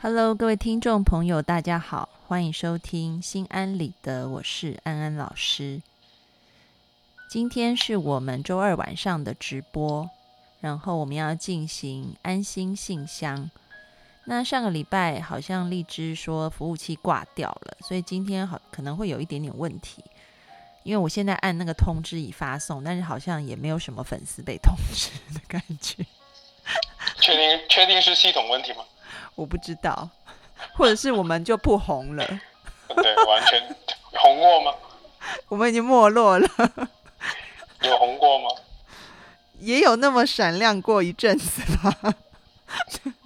Hello，各位听众朋友，大家好，欢迎收听心安理得，我是安安老师。今天是我们周二晚上的直播，然后我们要进行安心信箱。那上个礼拜好像荔枝说服务器挂掉了，所以今天好可能会有一点点问题。因为我现在按那个通知已发送，但是好像也没有什么粉丝被通知的感觉。确定确定是系统问题吗？我不知道，或者是我们就不红了？对，完全红过吗？我们已经没落了。有红过吗？也有那么闪亮过一阵子吧。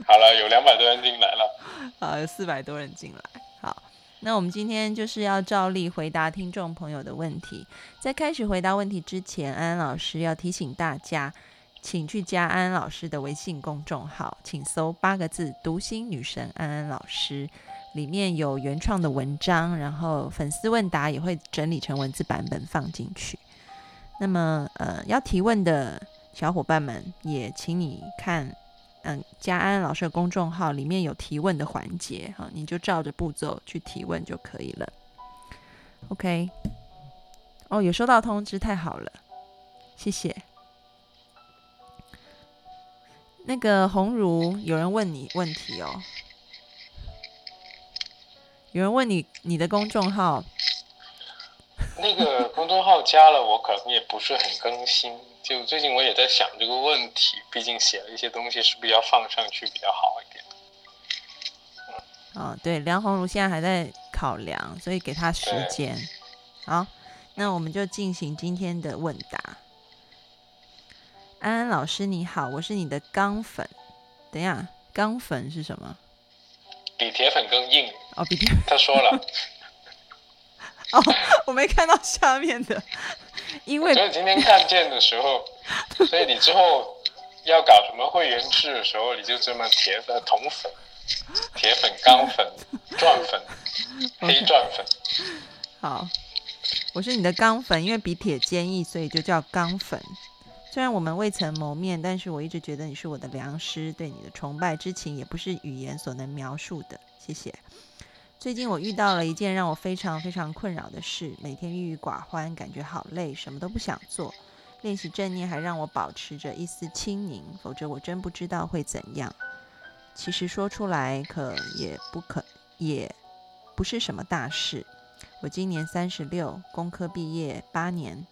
好了，有两百多人进来了。好，有四百多人进来。好，那我们今天就是要照例回答听众朋友的问题。在开始回答问题之前，安安老师要提醒大家，请去加安老师的微信公众号，请搜八个字“读心女神安安老师”，里面有原创的文章，然后粉丝问答也会整理成文字版本放进去。那么，呃，要提问的小伙伴们，也请你看。嗯，加安安老师的公众号里面有提问的环节，哈，你就照着步骤去提问就可以了。OK，哦，有收到通知，太好了，谢谢。那个红如，有人问你问题哦，有人问你你的公众号，那个公众号加了，我可能也不是很更新。就最近我也在想这个问题，毕竟写了一些东西，是不是要放上去比较好一点？哦，对，梁红茹现在还在考量，所以给他时间。好，那我们就进行今天的问答。安安老师你好，我是你的钢粉。等一下，钢粉是什么？比铁粉更硬。哦，比铁。他说了。哦，我没看到下面的。因为所以今天看见的时候，所以你之后要搞什么会员制的时候，你就这么铁粉、铜粉、铁粉、钢粉、钻粉、黑钻粉。好，我是你的钢粉，因为比铁坚毅，所以就叫钢粉。虽然我们未曾谋面，但是我一直觉得你是我的良师，对你的崇拜之情也不是语言所能描述的。谢谢。最近我遇到了一件让我非常非常困扰的事，每天郁郁寡欢，感觉好累，什么都不想做。练习正念还让我保持着一丝清宁，否则我真不知道会怎样。其实说出来可也不可，也不是什么大事。我今年三十六，工科毕业八年，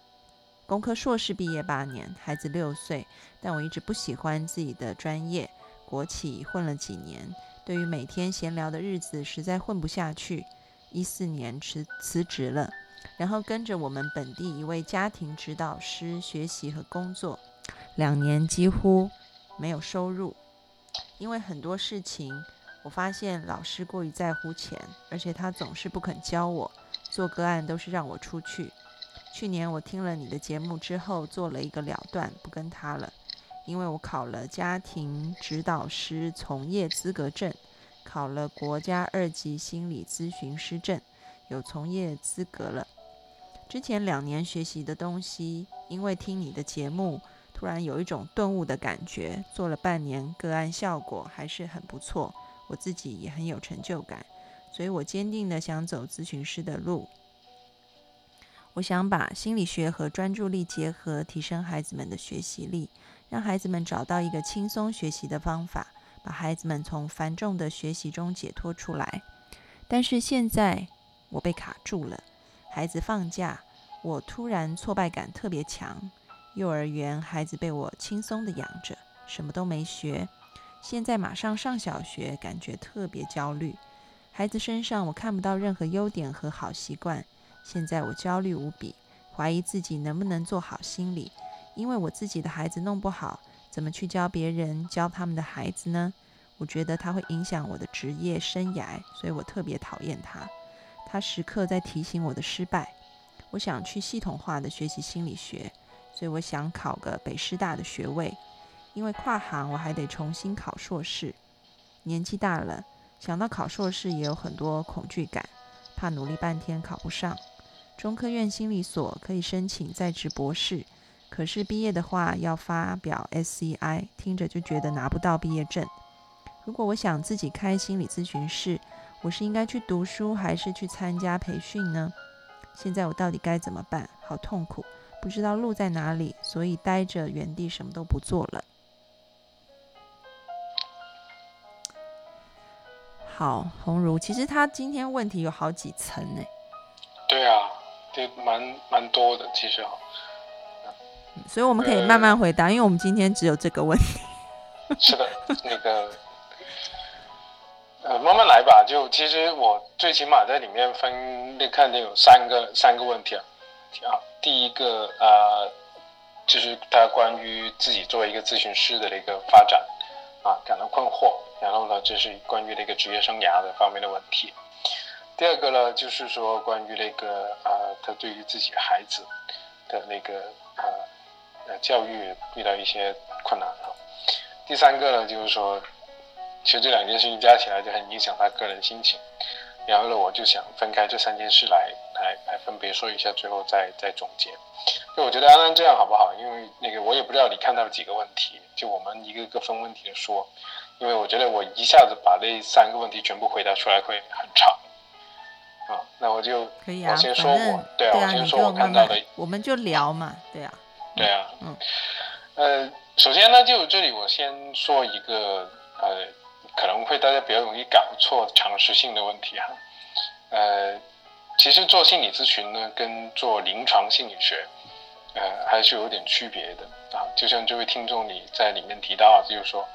工科硕士毕业八年，孩子六岁，但我一直不喜欢自己的专业，国企混了几年。对于每天闲聊的日子，实在混不下去。一四年辞辞职了，然后跟着我们本地一位家庭指导师学习和工作，两年几乎没有收入。因为很多事情，我发现老师过于在乎钱，而且他总是不肯教我，做个案都是让我出去。去年我听了你的节目之后，做了一个了断，不跟他了。因为我考了家庭指导师从业资格证，考了国家二级心理咨询师证，有从业资格了。之前两年学习的东西，因为听你的节目，突然有一种顿悟的感觉。做了半年个案，效果还是很不错，我自己也很有成就感，所以我坚定的想走咨询师的路。我想把心理学和专注力结合，提升孩子们的学习力。让孩子们找到一个轻松学习的方法，把孩子们从繁重的学习中解脱出来。但是现在我被卡住了，孩子放假，我突然挫败感特别强。幼儿园孩子被我轻松的养着，什么都没学。现在马上上小学，感觉特别焦虑。孩子身上我看不到任何优点和好习惯，现在我焦虑无比，怀疑自己能不能做好心理。因为我自己的孩子弄不好，怎么去教别人教他们的孩子呢？我觉得他会影响我的职业生涯，所以我特别讨厌他。他时刻在提醒我的失败。我想去系统化的学习心理学，所以我想考个北师大的学位。因为跨行，我还得重新考硕士。年纪大了，想到考硕士也有很多恐惧感，怕努力半天考不上。中科院心理所可以申请在职博士。可是毕业的话要发表 SCI，听着就觉得拿不到毕业证。如果我想自己开心理咨询室，我是应该去读书还是去参加培训呢？现在我到底该怎么办？好痛苦，不知道路在哪里，所以待着原地什么都不做了。好，鸿儒，其实他今天问题有好几层呢。对啊，对，蛮蛮多的，其实哈。所以我们可以慢慢回答，因为我们今天只有这个问题。是的，那个，呃，慢慢来吧。就其实我最起码在里面分，那看见有三个三个问题啊。啊，第一个啊，就是他关于自己作为一个咨询师的那个发展啊，感到困惑。然后呢，这是关于那个职业生涯的方面的问题。第二个呢，就是说关于那个啊，他对于自己孩子的那个啊呃教育遇到一些困难啊。第三个呢，就是说，其实这两件事情加起来就很影响他个人心情。然后呢，我就想分开这三件事来来来分别说一下，最后再再总结。就我觉得安安这样好不好？因为那个我也不知道你看到几个问题，就我们一个个分问题的说。因为我觉得我一下子把那三个问题全部回答出来会很长，啊，那我就可以啊，我先说我，对啊，我先说我看到的，我们就聊嘛，对啊，对啊，嗯，呃，首先呢，就这里我先说一个呃，可能会大家比较容易搞错常识性的问题哈，呃，其实做心理咨询呢，跟做临床心理学，呃，还是有点区别的啊，就像这位听众你在里面提到，就是说。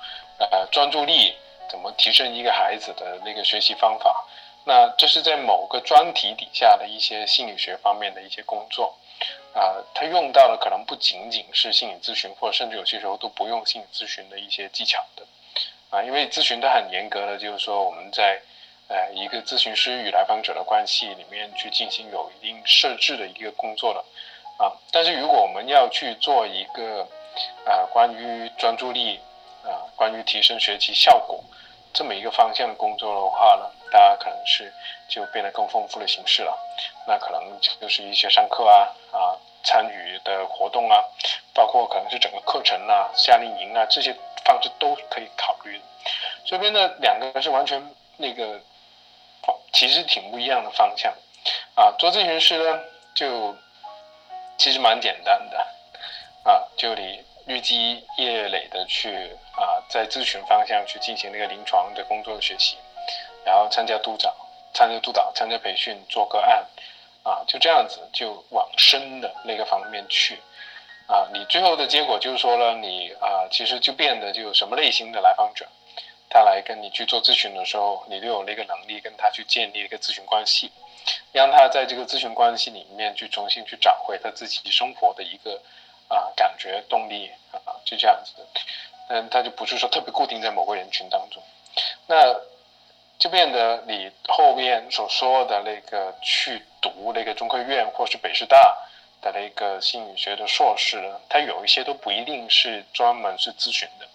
呃，专注力怎么提升一个孩子的那个学习方法？那这是在某个专题底下的一些心理学方面的一些工作，啊，他用到的可能不仅仅是心理咨询，或者甚至有些时候都不用心理咨询的一些技巧的，啊，因为咨询它很严格的，就是说我们在呃一个咨询师与来访者的关系里面去进行有一定设置的一个工作的，啊，但是如果我们要去做一个啊关于专注力。啊，关于提升学习效果这么一个方向的工作的话呢，大家可能是就变得更丰富的形式了。那可能就是一些上课啊啊参与的活动啊，包括可能是整个课程啊、夏令营啊这些方式都可以考虑。这边的两个是完全那个其实挺不一样的方向啊。做咨询师呢，就其实蛮简单的啊，就你。日积月累的去啊，在咨询方向去进行那个临床的工作学习，然后参加督导、参加督导、参加培训、做个案，啊，就这样子就往深的那个方面去，啊，你最后的结果就是说了，你啊，其实就变得就什么类型的来访者，他来跟你去做咨询的时候，你都有那个能力跟他去建立一个咨询关系，让他在这个咨询关系里面去重新去找回他自己生活的一个。啊，感觉动力啊，就这样子的，嗯，他就不是说特别固定在某个人群当中，那就变得你后面所说的那个去读那个中科院或是北师大的那个心理学的硕士呢，它有一些都不一定是专门是咨询的，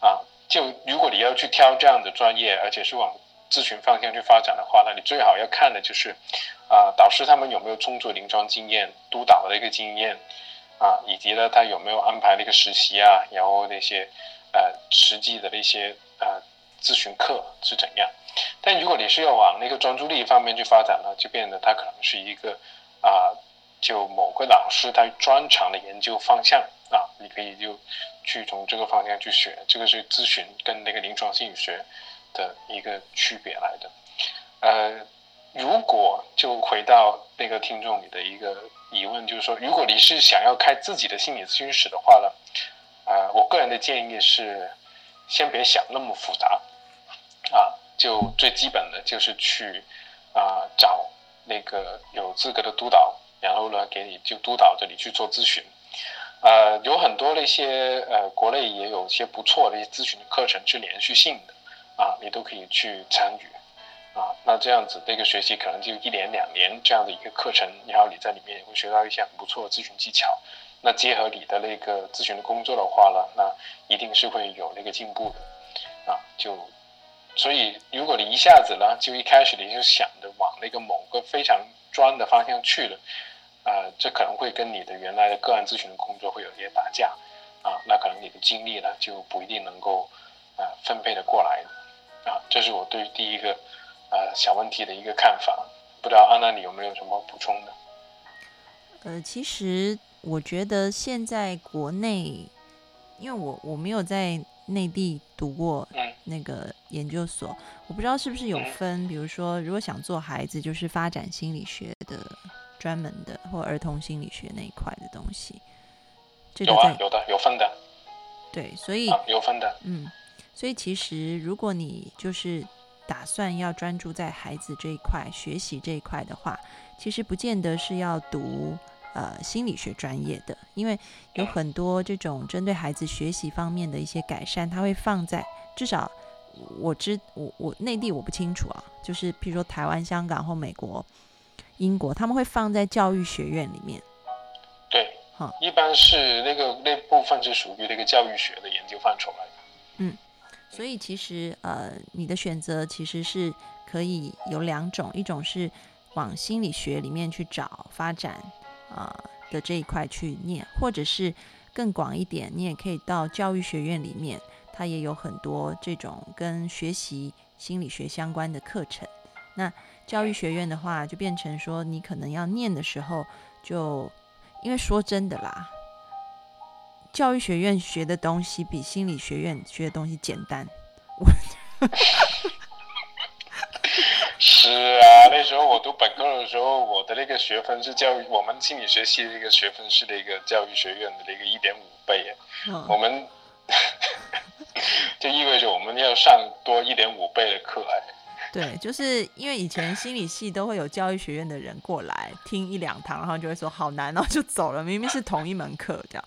啊，就如果你要去挑这样的专业，而且是往咨询方向去发展的话，那你最好要看的就是，啊，导师他们有没有充足临床经验、督导的一个经验。啊，以及呢，他有没有安排那个实习啊？然后那些呃实际的那些呃咨询课是怎样？但如果你是要往那个专注力方面去发展呢，就变得他可能是一个啊，就某个老师他专长的研究方向啊，你可以就去从这个方向去学。这个是咨询跟那个临床心理学的一个区别来的。呃，如果就回到那个听众你的一个。疑问就是说，如果你是想要开自己的心理咨询室的话呢，啊，我个人的建议是，先别想那么复杂，啊，就最基本的就是去啊找那个有资格的督导，然后呢给你就督导着你去做咨询，呃，有很多那些呃国内也有些不错的一些咨询的课程是连续性的，啊，你都可以去参与。啊，那这样子的一个学习可能就一年两年这样的一个课程，然后你在里面也会学到一些很不错的咨询技巧。那结合你的那个咨询的工作的话呢，那一定是会有那个进步的。啊，就所以如果你一下子呢，就一开始你就想着往那个某个非常专的方向去了，啊，这可能会跟你的原来的个案咨询的工作会有些打架。啊，那可能你的精力呢就不一定能够啊分配的过来。啊这是我对于第一个啊小问题的一个看法。不知道安娜你有没有什么补充的？呃，其实我觉得现在国内，因为我我没有在内地读过那个研究所，我不知道是不是有分，比如说如果想做孩子，就是发展心理学的专门的，或儿童心理学那一块的东西。有啊，有的，有分的。对，所以有分的。嗯，所以其实如果你就是打算要专注在孩子这一块学习这一块的话，其实不见得是要读呃心理学专业的，因为有很多这种针对孩子学习方面的一些改善，它会放在至少我知我我内地我不清楚啊，就是譬如说台湾、香港或美国、英国，他们会放在教育学院里面。对。一般是那个那部分是属于那个教育学的研究范畴来的。所以其实呃，你的选择其实是可以有两种，一种是往心理学里面去找发展啊的这一块去念，或者是更广一点，你也可以到教育学院里面，它也有很多这种跟学习心理学相关的课程。那教育学院的话，就变成说你可能要念的时候就。因为说真的啦，教育学院学的东西比心理学院学的东西简单。是啊，那时候我读本科的时候，我的那个学分是教育我们心理学系的一个学分是那个教育学院的那个一点五倍，我们 就意味着我们要上多一点五倍的课哎。对，就是因为以前心理系都会有教育学院的人过来听一两堂，然后就会说好难，然后就走了。明明是同一门课，这样。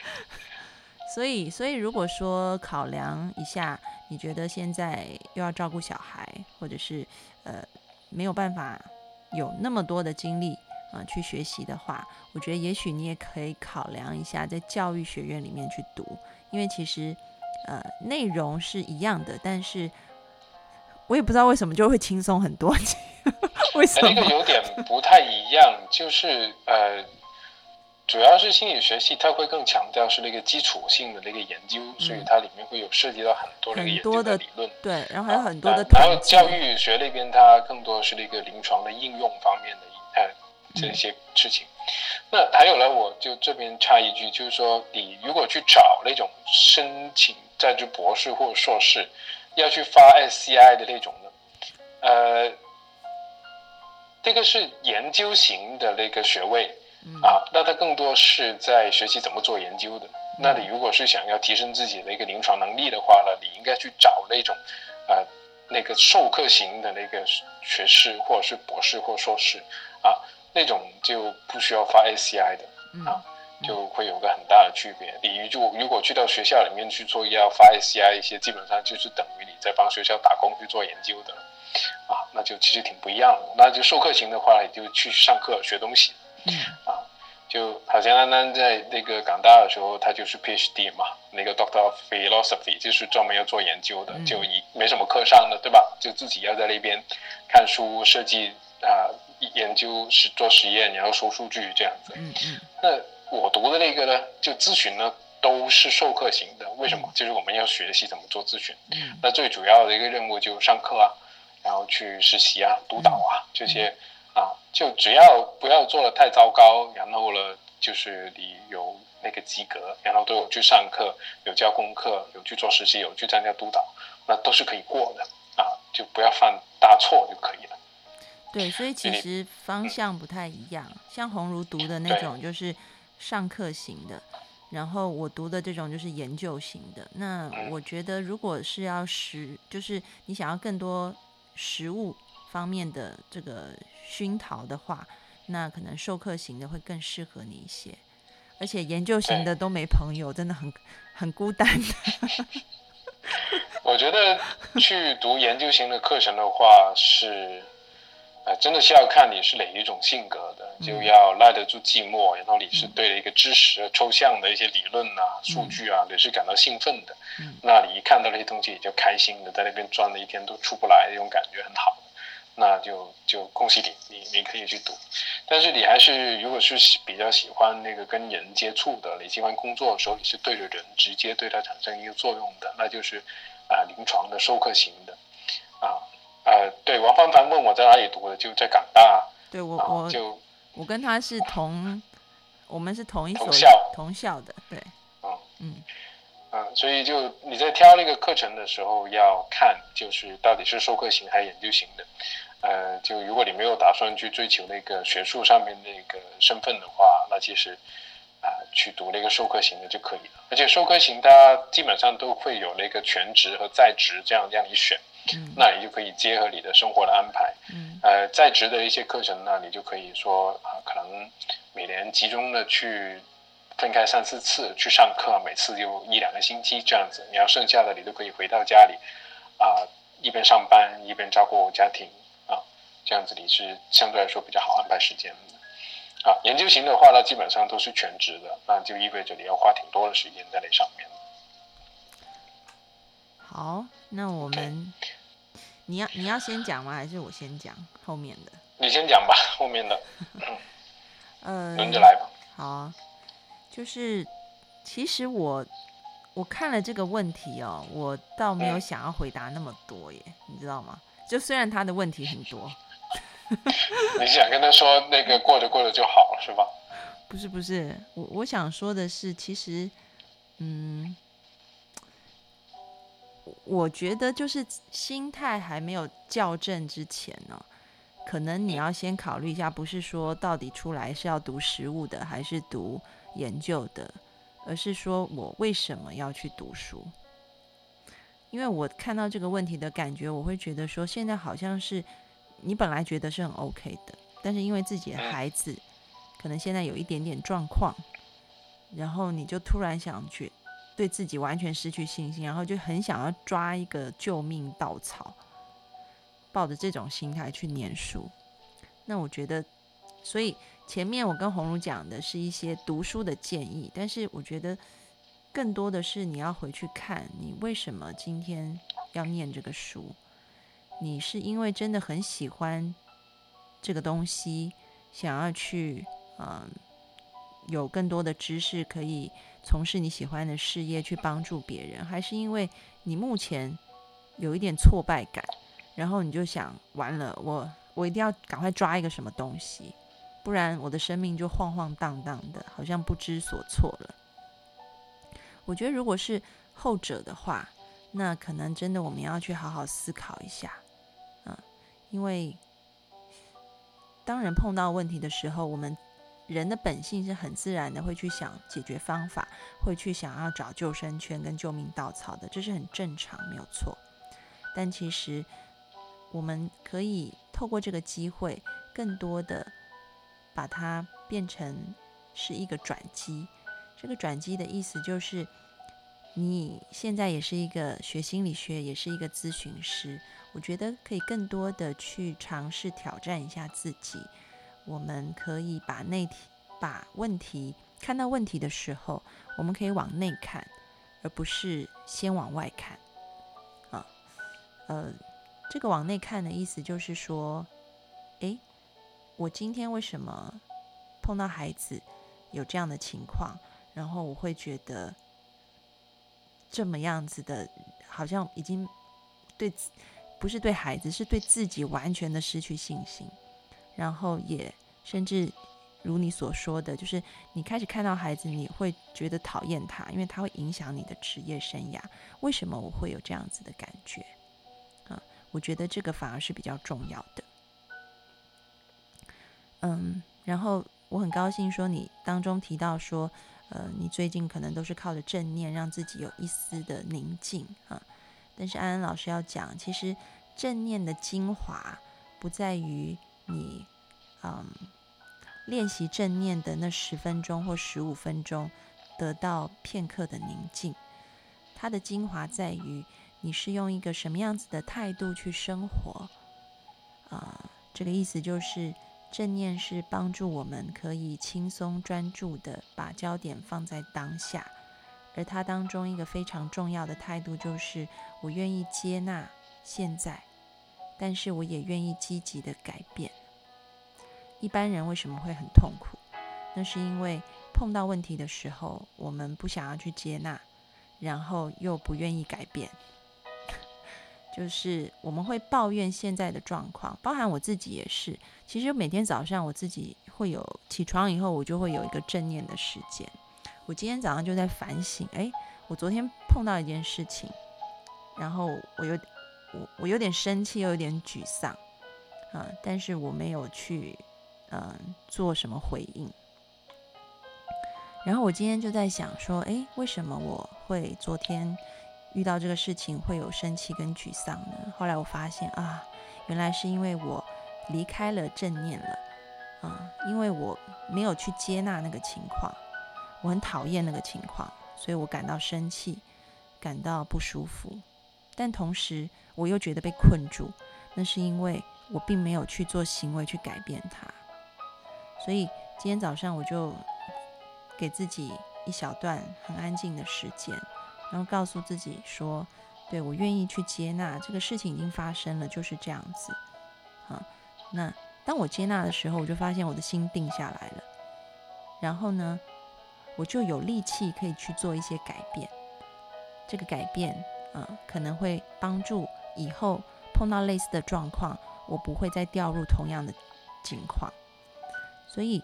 所以，所以如果说考量一下，你觉得现在又要照顾小孩，或者是呃没有办法有那么多的精力啊去学习的话，我觉得也许你也可以考量一下在教育学院里面去读，因为其实呃内容是一样的，但是。我也不知道为什么就会轻松很多，为什么？那个有点不太一样，就是呃，主要是心理学系它会更强调是那个基础性的那个研究，所以它里面会有涉及到很多那个研究的理论，对，然后还有很多的。然后教育学那边它更多是那个临床的应用方面的呃这些事情。那还有呢，我就这边插一句，就是说你如果去找那种申请在职博士或者硕士。要去发 SCI 的那种呢，呃，这个是研究型的那个学位啊，那它更多是在学习怎么做研究的。那你如果是想要提升自己的一个临床能力的话呢，你应该去找那种啊那个授课型的那个学士或者是博士或硕士啊，那种就不需要发 SCI 的啊。就会有个很大的区别。你就如果去到学校里面去做要发 SCI 一些，基本上就是等于你在帮学校打工去做研究的，啊，那就其实挺不一样的。那就授课型的话，你就去上课学东西，啊，就好像安安在那个港大的时候，他就是 PhD 嘛，那个 Doctor of Philosophy 就是专门要做研究的，就一没什么课上的，对吧？就自己要在那边看书、设计啊、研究、实做实验，然后收数据这样子。嗯嗯，那。我读的那个呢，就咨询呢，都是授课型的。为什么？就是我们要学习怎么做咨询。嗯。那最主要的一个任务就上课啊，然后去实习啊、督导啊这些啊，就只要不要做的太糟糕，然后呢，就是你有那个及格，然后都有去上课、有交功课、有去做实习、有去参加督导，那都是可以过的啊，就不要犯大错就可以了。对，所以其实方向不太一样。像红如读的那种，就是。上课型的，然后我读的这种就是研究型的。那我觉得，如果是要实，就是你想要更多实物方面的这个熏陶的话，那可能授课型的会更适合你一些。而且研究型的都没朋友，真的很很孤单。我觉得去读研究型的课程的话是。啊，真的是要看你是哪一种性格的，就要耐得住寂寞，然后你是对一个知识抽象的一些理论啊、数据啊，你是感到兴奋的，那你一看到那些东西你就开心的，在那边转了一天都出不来，那种感觉很好，那就就恭喜你，你你可以去读。但是你还是如果是比较喜欢那个跟人接触的，你喜欢工作的时候你是对着人直接对他产生一个作用的，那就是啊临床的授课型的，啊呃对，王帆帆问我在哪里读的，就在港大，对我我就我跟他是同，我们是同一所同校的，对，嗯嗯嗯，所以就你在挑那个课程的时候要看，就是到底是授课型还是研究型的。呃，就如果你没有打算去追求那个学术上面那个身份的话，那其实啊，去读那个授课型的就可以了。而且授课型它基本上都会有那个全职和在职这样让你选，那你就可以结合你的生活的安排。嗯，呃，在职的一些课程呢，你就可以说啊，可能每年集中的去分开三四次去上课，每次就一两个星期这样子。你要剩下的你都可以回到家里啊，一边上班一边照顾家庭。这样子你是相对来说比较好安排时间的，啊，研究型的话呢，基本上都是全职的，那就意味着你要花挺多的时间在那上面。好，那我们你要你要先讲吗？还是我先讲后面的？你先讲吧，后面的。呃，轮着来吧。好，就是其实我我看了这个问题哦，我倒没有想要回答那么多耶，你知道吗？就虽然他的问题很多。你想跟他说那个过着过着就好了是吧？不是不是，我我想说的是，其实，嗯，我觉得就是心态还没有校正之前呢，可能你要先考虑一下，不是说到底出来是要读实物的还是读研究的，而是说我为什么要去读书？因为我看到这个问题的感觉，我会觉得说，现在好像是。你本来觉得是很 OK 的，但是因为自己的孩子可能现在有一点点状况，然后你就突然想去对自己完全失去信心，然后就很想要抓一个救命稻草，抱着这种心态去念书。那我觉得，所以前面我跟红茹讲的是一些读书的建议，但是我觉得更多的是你要回去看你为什么今天要念这个书。你是因为真的很喜欢这个东西，想要去嗯有更多的知识，可以从事你喜欢的事业，去帮助别人，还是因为你目前有一点挫败感，然后你就想完了，我我一定要赶快抓一个什么东西，不然我的生命就晃晃荡荡的，好像不知所措了。我觉得如果是后者的话，那可能真的我们要去好好思考一下。因为当人碰到问题的时候，我们人的本性是很自然的，会去想解决方法，会去想要找救生圈跟救命稻草的，这是很正常，没有错。但其实我们可以透过这个机会，更多的把它变成是一个转机。这个转机的意思就是，你现在也是一个学心理学，也是一个咨询师。我觉得可以更多的去尝试挑战一下自己。我们可以把内题、把问题看到问题的时候，我们可以往内看，而不是先往外看。啊，呃，这个往内看的意思就是说，诶，我今天为什么碰到孩子有这样的情况，然后我会觉得这么样子的，好像已经对。不是对孩子，是对自己完全的失去信心，然后也甚至如你所说的，就是你开始看到孩子，你会觉得讨厌他，因为他会影响你的职业生涯。为什么我会有这样子的感觉？啊，我觉得这个反而是比较重要的。嗯，然后我很高兴说你当中提到说，呃，你最近可能都是靠着正念让自己有一丝的宁静啊。但是安安老师要讲，其实正念的精华不在于你，嗯，练习正念的那十分钟或十五分钟得到片刻的宁静，它的精华在于你是用一个什么样子的态度去生活，啊，这个意思就是正念是帮助我们可以轻松专注的把焦点放在当下。而它当中一个非常重要的态度就是，我愿意接纳现在，但是我也愿意积极的改变。一般人为什么会很痛苦？那是因为碰到问题的时候，我们不想要去接纳，然后又不愿意改变，就是我们会抱怨现在的状况，包含我自己也是。其实每天早上我自己会有起床以后，我就会有一个正念的时间。我今天早上就在反省，哎，我昨天碰到一件事情，然后我有我我有点生气，又有点沮丧，啊，但是我没有去嗯做什么回应。然后我今天就在想说，哎，为什么我会昨天？遇到这个事情会有生气跟沮丧呢？后来我发现啊，原来是因为我离开了正念了啊，因为我没有去接纳那个情况，我很讨厌那个情况，所以我感到生气，感到不舒服。但同时我又觉得被困住，那是因为我并没有去做行为去改变它。所以今天早上我就给自己一小段很安静的时间。然后告诉自己说：“对我愿意去接纳这个事情已经发生了，就是这样子。”啊，那当我接纳的时候，我就发现我的心定下来了。然后呢，我就有力气可以去做一些改变。这个改变啊，可能会帮助以后碰到类似的状况，我不会再掉入同样的境况。所以。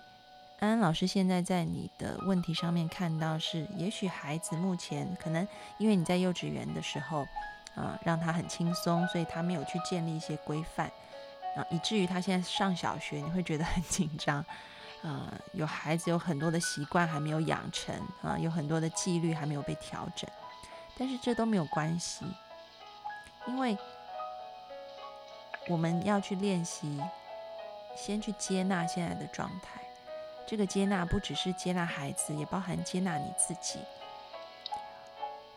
安安老师现在在你的问题上面看到是，也许孩子目前可能因为你在幼稚园的时候，啊，让他很轻松，所以他没有去建立一些规范，啊，以至于他现在上小学，你会觉得很紧张，啊，有孩子有很多的习惯还没有养成，啊，有很多的纪律还没有被调整，但是这都没有关系，因为我们要去练习，先去接纳现在的状态。这个接纳不只是接纳孩子，也包含接纳你自己。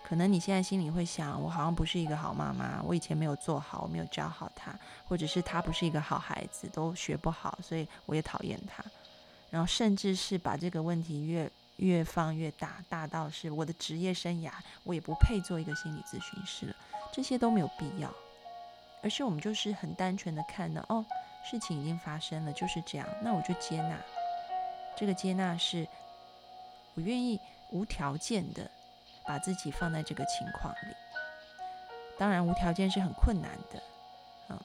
可能你现在心里会想，我好像不是一个好妈妈，我以前没有做好，我没有教好他，或者是他不是一个好孩子，都学不好，所以我也讨厌他。然后甚至是把这个问题越越放越大，大到是我的职业生涯，我也不配做一个心理咨询师了。这些都没有必要，而是我们就是很单纯的看到，哦，事情已经发生了，就是这样，那我就接纳。这个接纳是，我愿意无条件的把自己放在这个情况里。当然，无条件是很困难的。嗯，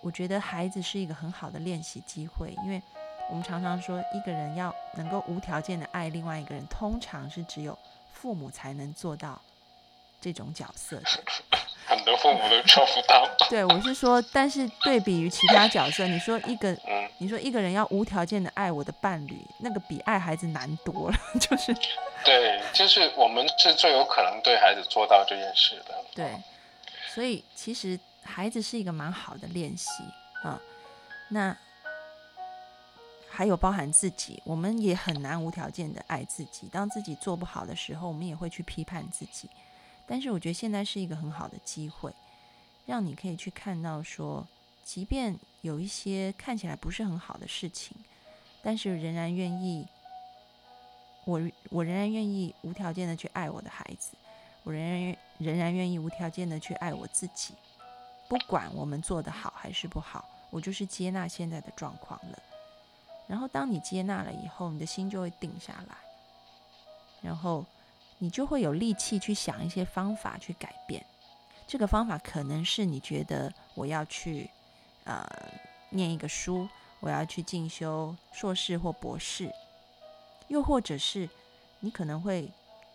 我觉得孩子是一个很好的练习机会，因为我们常常说，一个人要能够无条件的爱另外一个人，通常是只有父母才能做到这种角色的。很多父母都做不到。对，我是说，但是对比于其他角色，你说一个，你说一个人要无条件的爱我的伴侣，那个比爱孩子难多了，就是。对，就是我们是最有可能对孩子做到这件事的。对，所以其实孩子是一个蛮好的练习啊。那还有包含自己，我们也很难无条件的爱自己。当自己做不好的时候，我们也会去批判自己。但是我觉得现在是一个很好的机会，让你可以去看到说，即便有一些看起来不是很好的事情，但是仍然愿意，我我仍然愿意无条件的去爱我的孩子，我仍然仍然愿意无条件的去爱我自己，不管我们做的好还是不好，我就是接纳现在的状况了。然后当你接纳了以后，你的心就会定下来，然后。你就会有力气去想一些方法去改变。这个方法可能是你觉得我要去呃念一个书，我要去进修硕士或博士，又或者是你可能会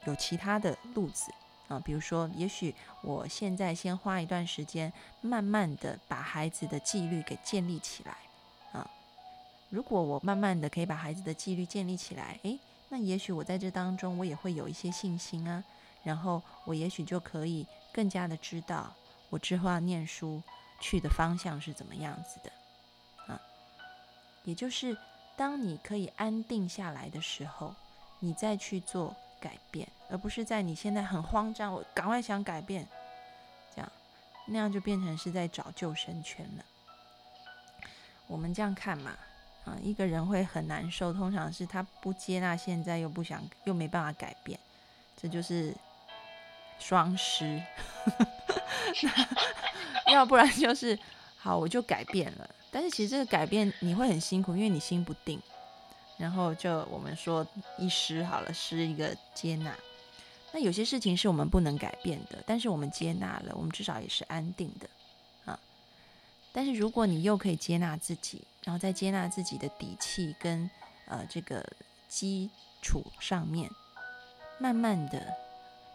有其他的路子啊，比如说，也许我现在先花一段时间，慢慢的把孩子的纪律给建立起来啊。如果我慢慢的可以把孩子的纪律建立起来，诶。那也许我在这当中，我也会有一些信心啊，然后我也许就可以更加的知道我之后要念书去的方向是怎么样子的啊。也就是当你可以安定下来的时候，你再去做改变，而不是在你现在很慌张，我赶快想改变，这样那样就变成是在找救生圈了。我们这样看嘛。啊，一个人会很难受，通常是他不接纳现在，又不想，又没办法改变，这就是双失。那 要不然就是好，我就改变了。但是其实这个改变你会很辛苦，因为你心不定。然后就我们说一失好了，失一个接纳。那有些事情是我们不能改变的，但是我们接纳了，我们至少也是安定的。但是如果你又可以接纳自己，然后再接纳自己的底气跟呃这个基础上面，慢慢的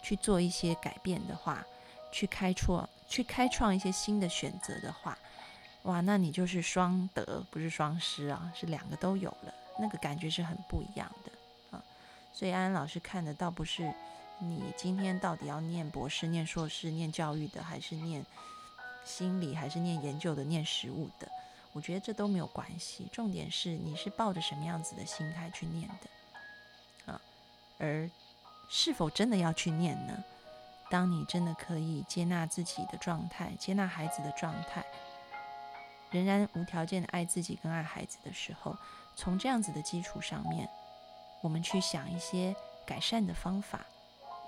去做一些改变的话，去开创去开创一些新的选择的话，哇，那你就是双得，不是双失啊，是两个都有了，那个感觉是很不一样的啊。所以安安老师看的倒不是。你今天到底要念博士、念硕士、念教育的，还是念心理，还是念研究的、念实物的？我觉得这都没有关系。重点是你是抱着什么样子的心态去念的啊？而是否真的要去念呢？当你真的可以接纳自己的状态，接纳孩子的状态，仍然无条件的爱自己跟爱孩子的时候，从这样子的基础上面，我们去想一些改善的方法。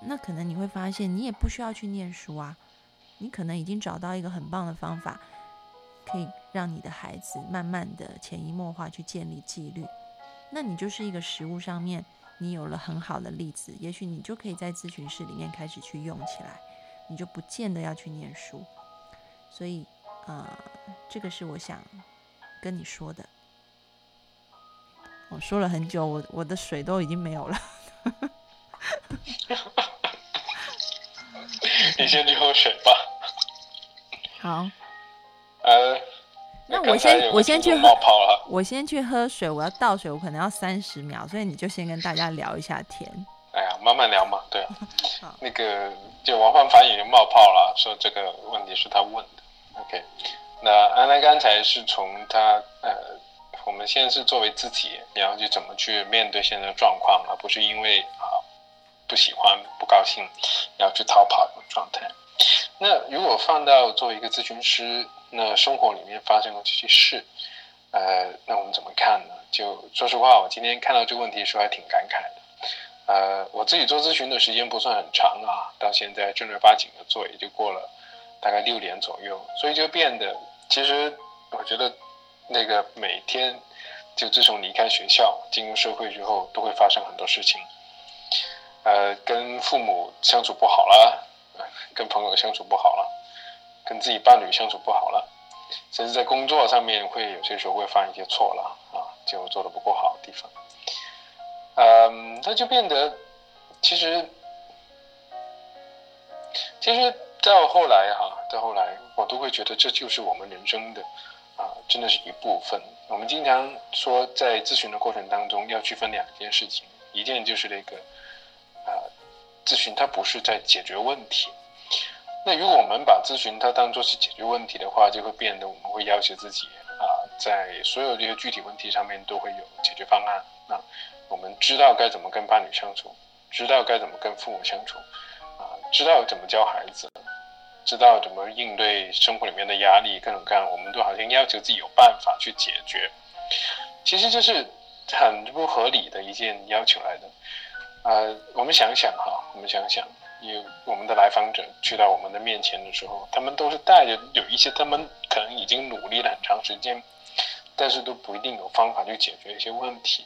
那可能你会发现，你也不需要去念书啊，你可能已经找到一个很棒的方法，可以让你的孩子慢慢的潜移默化去建立纪律。那你就是一个实物上面，你有了很好的例子，也许你就可以在咨询室里面开始去用起来，你就不见得要去念书。所以，呃，这个是我想跟你说的。我说了很久，我我的水都已经没有了。你先去喝水吧。好。呃，那我先我先去冒泡了。我先去喝水，我要倒水，我可能要三十秒，所以你就先跟大家聊一下天。哎呀，慢慢聊嘛，对。那个，就王焕凡已经冒泡了，说这个问题是他问的。OK，那安安刚才是从他呃，我们现在是作为自己，你要去怎么去面对现在的状况，而不是因为啊。不喜欢、不高兴，要去逃跑的状态。那如果放到作为一个咨询师，那生活里面发生了这些事，呃，那我们怎么看呢？就说实话，我今天看到这个问题的时候还挺感慨的。呃，我自己做咨询的时间不算很长啊，到现在正儿八经的做也就过了大概六年左右，所以就变得，其实我觉得那个每天，就自从离开学校进入社会之后，都会发生很多事情。呃，跟父母相处不好了，跟朋友相处不好了，跟自己伴侣相处不好了，甚至在工作上面会有些时候会犯一些错了啊，就做的不够好的地方，嗯，那就变得，其实，其实到后来哈，到后来我都会觉得这就是我们人生的啊，真的是一部分。我们经常说在咨询的过程当中要区分两件事情，一件就是那个。咨询它不是在解决问题。那如果我们把咨询它当做是解决问题的话，就会变得我们会要求自己啊，在所有这些具体问题上面都会有解决方案。啊，我们知道该怎么跟伴侣相处，知道该怎么跟父母相处，啊，知道怎么教孩子，知道怎么应对生活里面的压力，各种各样，我们都好像要求自己有办法去解决。其实这是很不合理的一件要求来的。呃，我们想想哈，我们想想，有我们的来访者去到我们的面前的时候，他们都是带着有一些他们可能已经努力了很长时间，但是都不一定有方法去解决一些问题。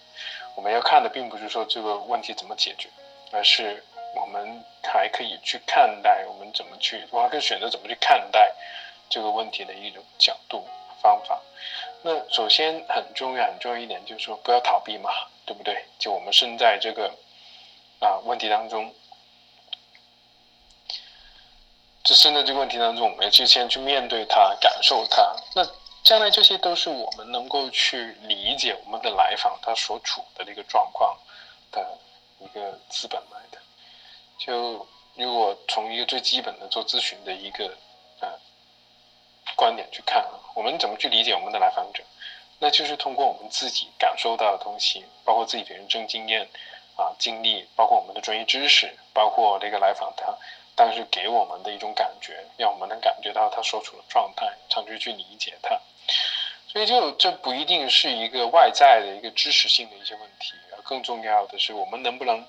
我们要看的并不是说这个问题怎么解决，而是我们还可以去看待我们怎么去，我还可以选择怎么去看待这个问题的一种角度方法。那首先很重要很重要一点就是说不要逃避嘛，对不对？就我们身在这个。啊，问题当中，只是呢这个问题当中，我们要去先去面对它，感受它。那将来这些都是我们能够去理解我们的来访他所处的这个状况的一个资本来的。就如果从一个最基本的做咨询的一个呃观点去看啊，我们怎么去理解我们的来访者？那就是通过我们自己感受到的东西，包括自己的人生经验。啊，经历包括我们的专业知识，包括这个来访他当时给我们的一种感觉，让我们能感觉到他所处的状态，尝试去理解他。所以，就这不一定是一个外在的一个知识性的一些问题，更重要的是，我们能不能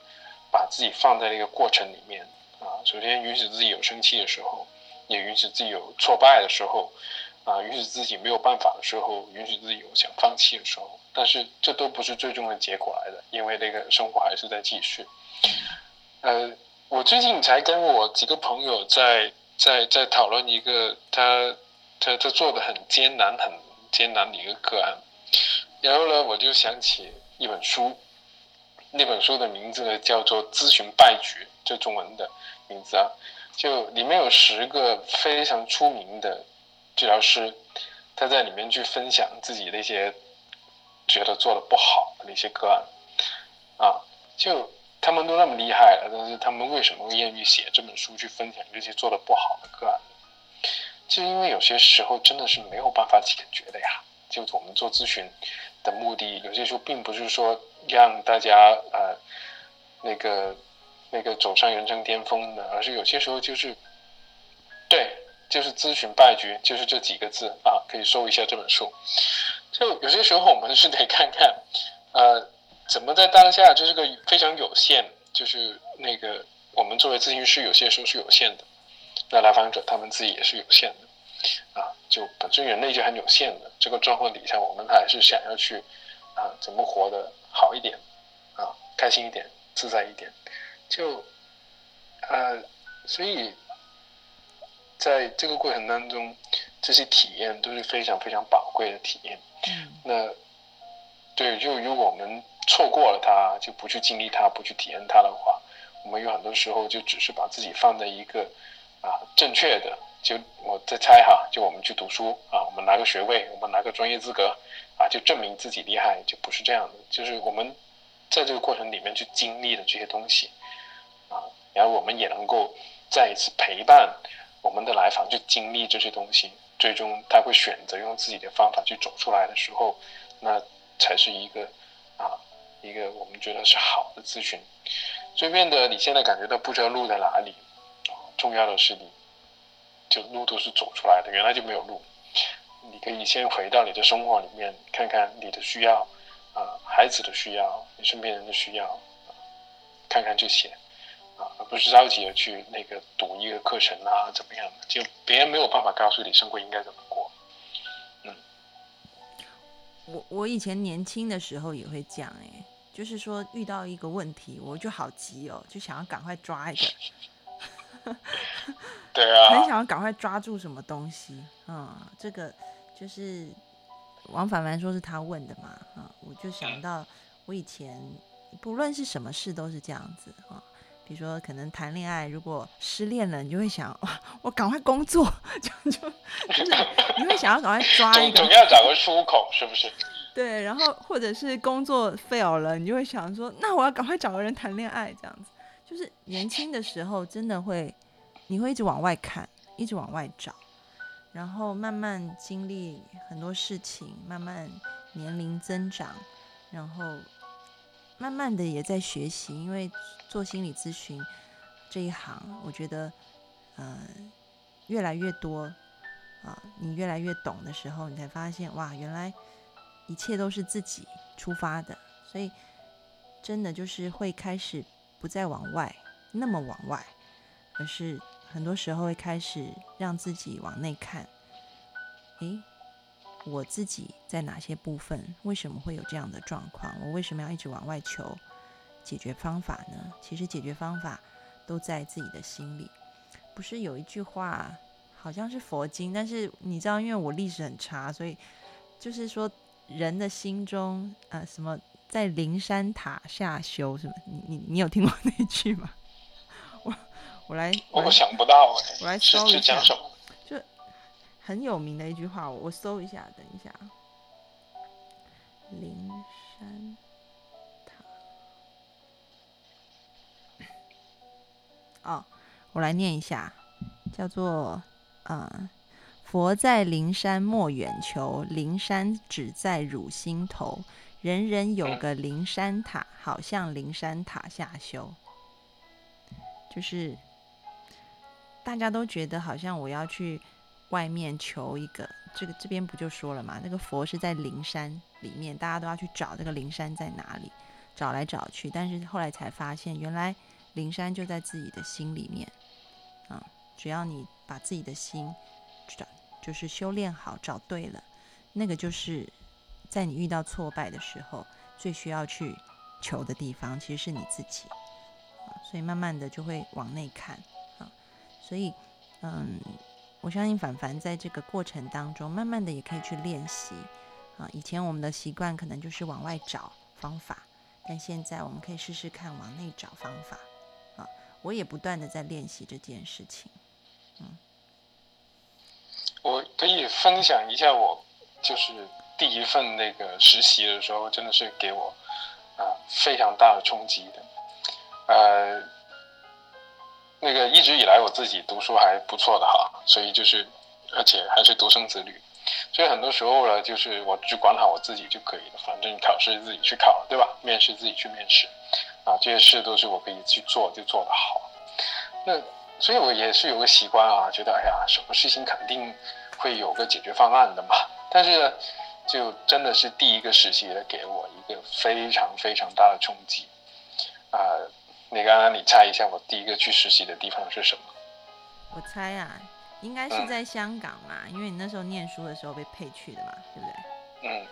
把自己放在那个过程里面啊？首先，允许自己有生气的时候，也允许自己有挫败的时候。啊，允许自己没有办法的时候，允许自己有想放弃的时候，但是这都不是最终的结果来的，因为那个生活还是在继续。呃，我最近才跟我几个朋友在在在讨论一个他他他做的很艰难很艰难的一个个案，然后呢，我就想起一本书，那本书的名字呢叫做《咨询败局》，这中文的名字啊，就里面有十个非常出名的治疗师，他在里面去分享自己那些觉得做的不好的那些个案，啊，就他们都那么厉害了，但是他们为什么会愿意写这本书去分享这些做的不好的个案？就因为有些时候真的是没有办法解决的呀。就我们做咨询的目的，有些时候并不是说让大家呃那个那个走上人生巅峰的，而是有些时候就是，就是咨询败局，就是这几个字啊，可以搜一下这本书。就有些时候我们是得看看呃怎么在当下，就是个非常有限，就是那个我们作为咨询师，有些时候是有限的，那来访者他们自己也是有限的啊。就本身人类就很有限的这个状况底下，我们还是想要去啊，怎么活得好一点啊，开心一点，自在一点。就呃，所以在这个过程当中，这些体验都是非常非常宝贵的体验。那对，就如果我们错过了它，就不去经历它，不去体验它的话，我们有很多时候就只是把自己放在一个啊正确的。就我在猜哈，就我们去读书啊，我们拿个学位，我们拿个专业资格啊，就证明自己厉害，就不是这样的。就是我们在这个过程里面去经历的这些东西啊，然后我们也能够再一次陪伴我们的来访去经历这些东西，最终他会选择用自己的方法去走出来的时候，那才是一个啊一个我们觉得是好的咨询。这边的你现在感觉到不知道路在哪里，重要的是你。就路都是走出来的，原来就没有路。你可以先回到你的生活里面，看看你的需要，啊，孩子的需要，你身边人的需要，看看这些，啊，而不是着急的去那个读一个课程啊，怎么样的？就别人没有办法告诉你生活应该怎么过。嗯，我我以前年轻的时候也会讲，哎，就是说遇到一个问题，我就好急哦，就想要赶快抓一个。对啊，很想要赶快抓住什么东西啊！这个就是王凡凡说是他问的嘛啊！我就想到我以前不论是什么事都是这样子啊，比如说可能谈恋爱，如果失恋了，你就会想哇我赶快工作，就就就是你会想要赶快抓一个，总要找个出口，是不是？对，然后或者是工作 fail 了，你就会想说，那我要赶快找个人谈恋爱，这样子。就是年轻的时候，真的会，你会一直往外看，一直往外找，然后慢慢经历很多事情，慢慢年龄增长，然后慢慢的也在学习。因为做心理咨询这一行，我觉得，呃，越来越多啊，你越来越懂的时候，你才发现，哇，原来一切都是自己出发的，所以真的就是会开始。不再往外那么往外，而是很多时候会开始让自己往内看。诶，我自己在哪些部分？为什么会有这样的状况？我为什么要一直往外求解决方法呢？其实解决方法都在自己的心里。不是有一句话，好像是佛经，但是你知道，因为我历史很差，所以就是说人的心中啊什么。在灵山塔下修什么？你你你有听过那句吗？我我来，我想不到我来搜一下，就很有名的一句话，我搜一下，等一下。灵山塔，哦，我来念一下，叫做啊，佛在灵山莫远求，灵山只在汝心头。人人有个灵山塔，好像灵山塔下修，就是大家都觉得好像我要去外面求一个，这个这边不就说了嘛？那个佛是在灵山里面，大家都要去找这个灵山在哪里，找来找去，但是后来才发现，原来灵山就在自己的心里面啊！只要你把自己的心找，就是修炼好，找对了，那个就是。在你遇到挫败的时候，最需要去求的地方，其实是你自己。所以慢慢的就会往内看啊。所以，嗯，我相信凡凡在这个过程当中，慢慢的也可以去练习啊。以前我们的习惯可能就是往外找方法，但现在我们可以试试看往内找方法啊。我也不断的在练习这件事情，嗯。我可以分享一下，我就是第一份那个实习的时候，真的是给我啊非常大的冲击的。呃，那个一直以来我自己读书还不错的哈，所以就是而且还是独生子女，所以很多时候呢，就是我只管好我自己就可以了，反正考试自己去考，对吧？面试自己去面试，啊，这些事都是我可以去做，就做得好。那。所以我也是有个习惯啊，觉得哎呀，什么事情肯定会有个解决方案的嘛。但是，就真的是第一个实习的给我一个非常非常大的冲击啊！你刚刚你猜一下，我第一个去实习的地方是什么？我猜啊，应该是在香港嘛，因为你那时候念书的时候被配去的嘛，对不对？嗯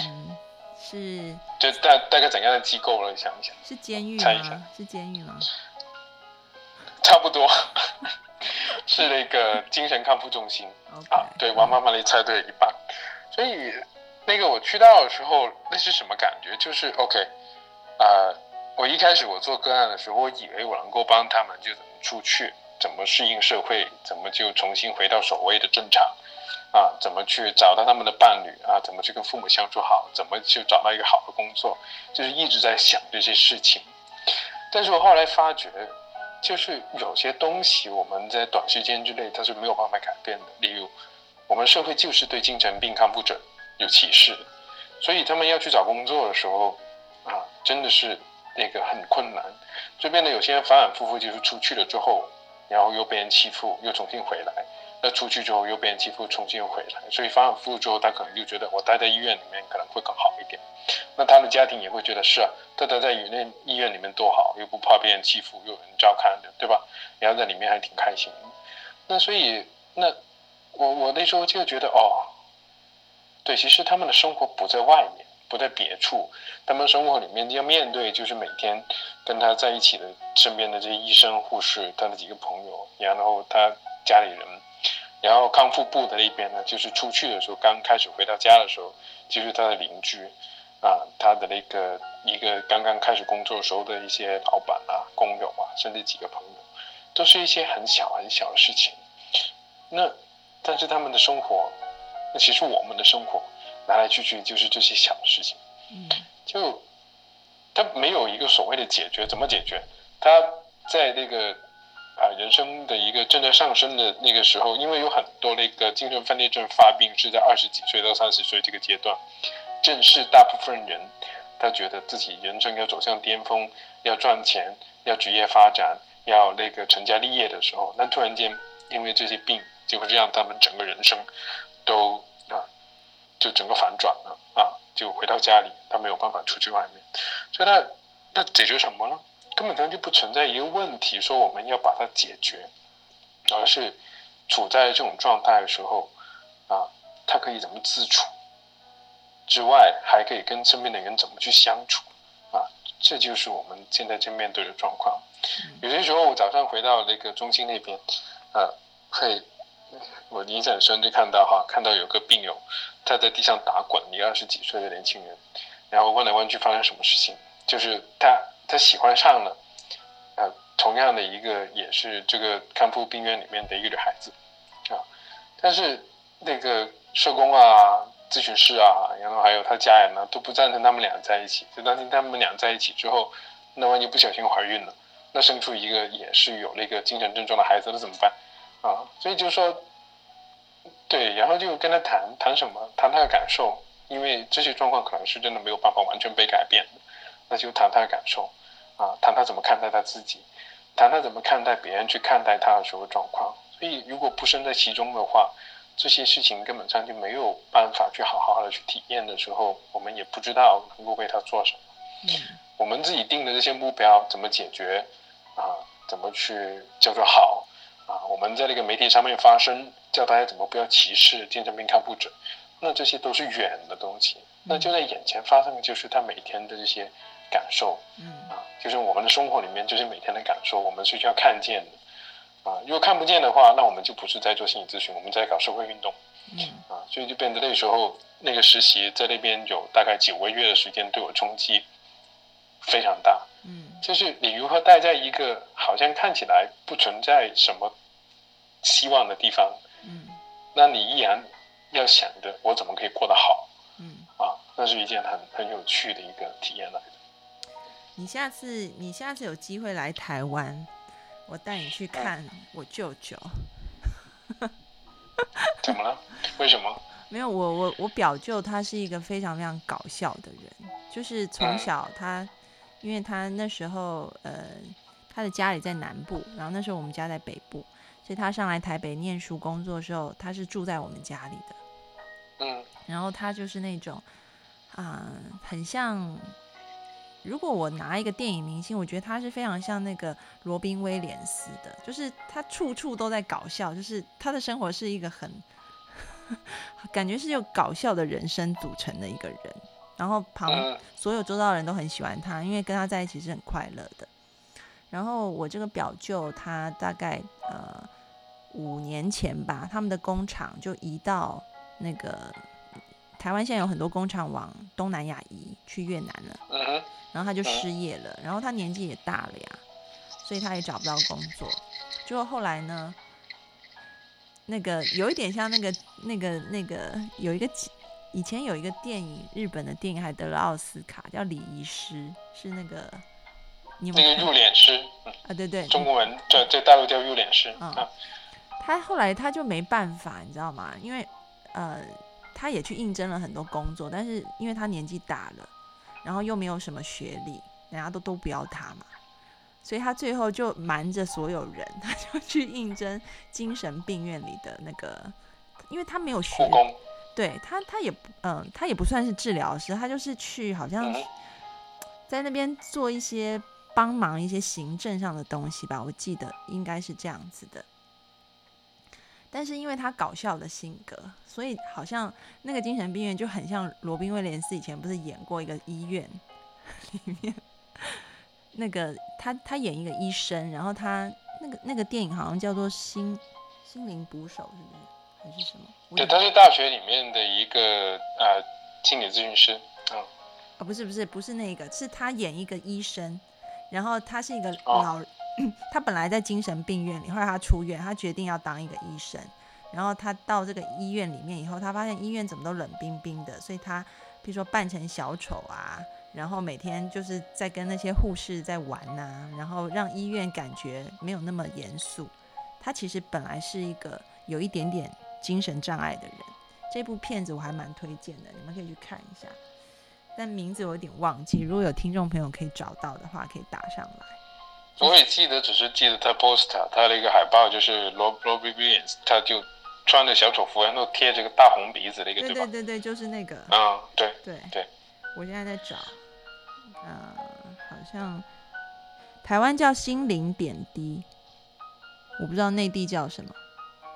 嗯，是。就大大概怎样的机构了？想一想。是监狱吗？是监狱吗？差不多是那个精神康复中心啊，对，王妈妈你猜对了一半。所以那个我去到的时候，那是什么感觉？就是 OK 啊，我一开始我做个案的时候，我以为我能够帮他们就怎么出去，怎么适应社会，怎么就重新回到所谓的正常啊，怎么去找到他们的伴侣啊，怎么去跟父母相处好，怎么就找到一个好的工作，就是一直在想这些事情。但是我后来发觉。就是有些东西我们在短时间之内它是没有办法改变的，例如我们社会就是对精神病看不准有歧视的，所以他们要去找工作的时候啊，真的是那个很困难。这边的有些人反反复复就是出去了之后，然后又被人欺负，又重新回来。那出去之后又被人欺负，重新又回来，所以反反复复之后，他可能就觉得我待在医院里面可能会更好一点。那他的家庭也会觉得是啊，他待在医院医院里面多好，又不怕被人欺负，又有人照看的，对吧？然后在里面还挺开心。那所以那我我那时候就觉得哦，对，其实他们的生活不在外面，不在别处，他们生活里面要面对就是每天跟他在一起的身边的这些医生、护士，他的几个朋友，然后他家里人。然后康复部的那边呢，就是出去的时候，刚开始回到家的时候，就是他的邻居，啊，他的那个一个刚刚开始工作时候的一些老板啊、工友啊，甚至几个朋友，都是一些很小很小的事情。那，但是他们的生活，那其实我们的生活，来来去去就是这些小事情。嗯，就他没有一个所谓的解决，怎么解决？他在那个。啊，人生的一个正在上升的那个时候，因为有很多那个精神分裂症发病是在二十几岁到三十岁这个阶段，正是大部分人他觉得自己人生要走向巅峰，要赚钱，要职业发展，要那个成家立业的时候，那突然间因为这些病，就会让他们整个人生都啊，就整个反转了啊，就回到家里，他没有办法出去外面，所以他那解决什么呢？根本上就不存在一个问题，说我们要把它解决，而是处在这种状态的时候，啊，他可以怎么自处？之外，还可以跟身边的人怎么去相处？啊，这就是我们现在正面对的状况。有些时候，我早上回到那个中心那边，啊，会我印象深，就看到哈，看到有个病友他在地上打滚，一个二十几岁的年轻人，然后问来问去，发生什么事情？就是他。他喜欢上了，呃，同样的一个也是这个康复病院里面的一个女孩子，啊，但是那个社工啊、咨询师啊，然后还有他家人呢，都不赞成他们俩在一起，就担心他们俩在一起之后，那万一不小心怀孕了，那生出一个也是有那个精神症状的孩子，那怎么办？啊，所以就说，对，然后就跟他谈谈什么，谈他的感受，因为这些状况可能是真的没有办法完全被改变的，那就谈他的感受。啊，谈他怎么看待他自己，谈他怎么看待别人去看待他的时候状况。所以，如果不身在其中的话，这些事情根本上就没有办法去好好的去体验的时候，我们也不知道能够为他做什么。嗯，我们自己定的这些目标怎么解决啊？怎么去叫做好啊？我们在那个媒体上面发声，叫大家怎么不要歧视精神病康复者，那这些都是远的东西。那就在眼前发生的就是他每天的这些。感受，嗯啊，就是我们的生活里面就是每天的感受，我们是需要看见的，啊，如果看不见的话，那我们就不是在做心理咨询，我们在搞社会运动，嗯啊，所以就变得那时候那个实习在那边有大概九个月的时间，对我冲击非常大，嗯就是你如何待在一个好像看起来不存在什么希望的地方，嗯那你依然要想着我怎么可以过得好嗯。啊，那是一件很很有趣的一个体验来的。你下次你下次有机会来台湾，我带你去看我舅舅。怎么了？为什么？没有，我我我表舅他是一个非常非常搞笑的人，就是从嗯小他，因为他那时候呃他的家里在南部，然后那时候我们家在北部，所以他上来台北念书工作的时候，他是住在我们家里的。嗯然后他就是那种啊、很像。如果我拿一个电影明星，我觉得他是非常像那个罗宾威廉斯的，就是他处处都在搞笑，就是他的生活是一个很 感觉是有搞笑的人生组成的一个人。然后旁嗯所有周遭的人都很喜欢他，因为跟他在一起是很快乐的。然后我这个表舅，他大概呃五年前吧，他们的工厂就移到那个台湾，现在有很多工厂往东南亚移去越南了，嗯哼然后他就失业了，然后他年纪也大了呀，所以他也找不到工作。结果后来呢，那个有一点像那个那个那个有一个以前有一个电影，日本的电影还得了奥斯卡，叫《礼仪师》，是那个你有没那个有看入殓师，嗯啊？对对，中国文在在大陆叫入殓师嗯啊。他后来他就没办法，你知道吗？因为呃，他也去应征了很多工作，但是因为他年纪大了，然后又没有什么学历，人家都都不要他嘛，所以他最后就瞒着所有人，他就去应征精神病院里的那个，因为他没有学对他他也不嗯、他也不算是治疗师，他就是去好像在那边做一些帮忙一些行政上的东西吧，我记得应该是这样子的。但是因为他搞笑的性格，所以好像那个精神病院就很像罗宾威廉斯以前不是演过一个医院 里面，那个他他演一个医生，然后他那个那个电影好像叫做心心灵捕手，是不是？还是什么？对，他是大学里面的一个呃心理咨询师，嗯。哦，不是不是不是那个，是他演一个医生，然后他是一个哦。老，他本来在精神病院里，后来他出院，他决定要当一个医生，然后他到这个医院里面以后，他发现医院怎么都冷冰冰的，所以他比如说扮成小丑啊，然后每天就是在跟那些护士在玩呐、然后让医院感觉没有那么严肃。他其实本来是一个有一点点精神障碍的人。这部片子我还蛮推荐的，你们可以去看一下。但名字我有点忘记，如果有听众朋友可以找到的话，可以打上来。我也记得，只是记得他 poster，他的一个海报就是罗罗比 Williams，他就穿着小丑服，然后贴着个大红鼻子的一个，对吧？对对对，就是那个。嗯，对，对对，我现在在找，呃，好像台湾叫心灵点滴，我不知道内地叫什么。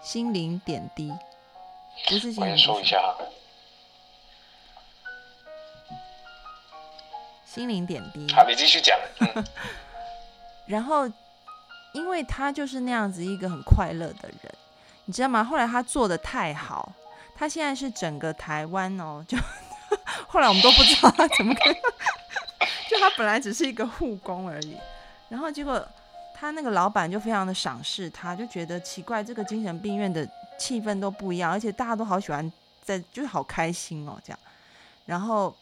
心灵点滴，不是心灵捕手搜一下哈。心灵点滴。好，你继续讲。嗯 然后，因为他就是那样子一个很快乐的人，你知道吗？后来他做的太好，他现在是整个台湾哦，就后来我们都不知道他怎么可以，就他本来只是一个护工而已，然后结果他那个老板就非常的赏识他，就觉得奇怪，这个精神病院的气氛都不一样，而且大家都好喜欢在，就是好开心哦，这样，然后。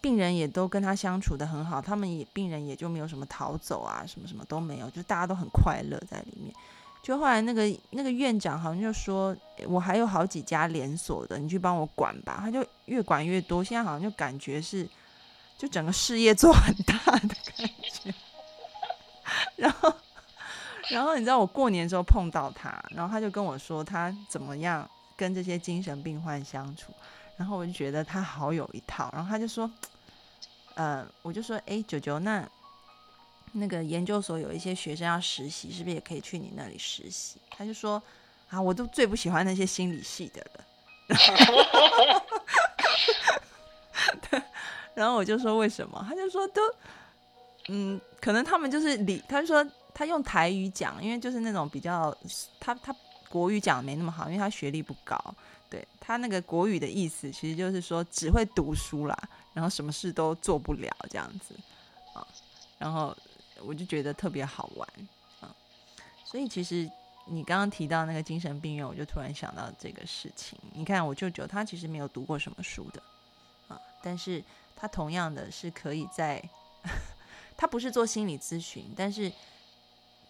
病人也都跟他相处的很好，他们也病人也就没有什么逃走啊，什么什么都没有，就大家都很快乐在里面。就后来那个那个院长好像就说，我还有好几家连锁的，你去帮我管吧。他就越管越多，现在好像就感觉是，就整个事业做很大的感觉。然后，然后你知道我过年的时候碰到他，然后他就跟我说他怎么样跟这些精神病患相处。然后我就觉得他好有一套，然后他就说，呃，我就说，哎，九九，那那个研究所有一些学生要实习，是不是也可以去你那里实习？他就说，啊，我都最不喜欢那些心理系的了。然后我就说为什么？他就说都，嗯，可能他们就是理，他就说他用台语讲，因为就是那种比较，他他国语讲没那么好，因为他学历不高。对他那个国语的意思，其实就是说只会读书啦，然后什么事都做不了这样子啊。然后我就觉得特别好玩啊。所以其实你刚刚提到那个精神病院，我就突然想到这个事情。你看我舅舅他其实没有读过什么书的啊，但是他同样的是可以在，他不是做心理咨询，但是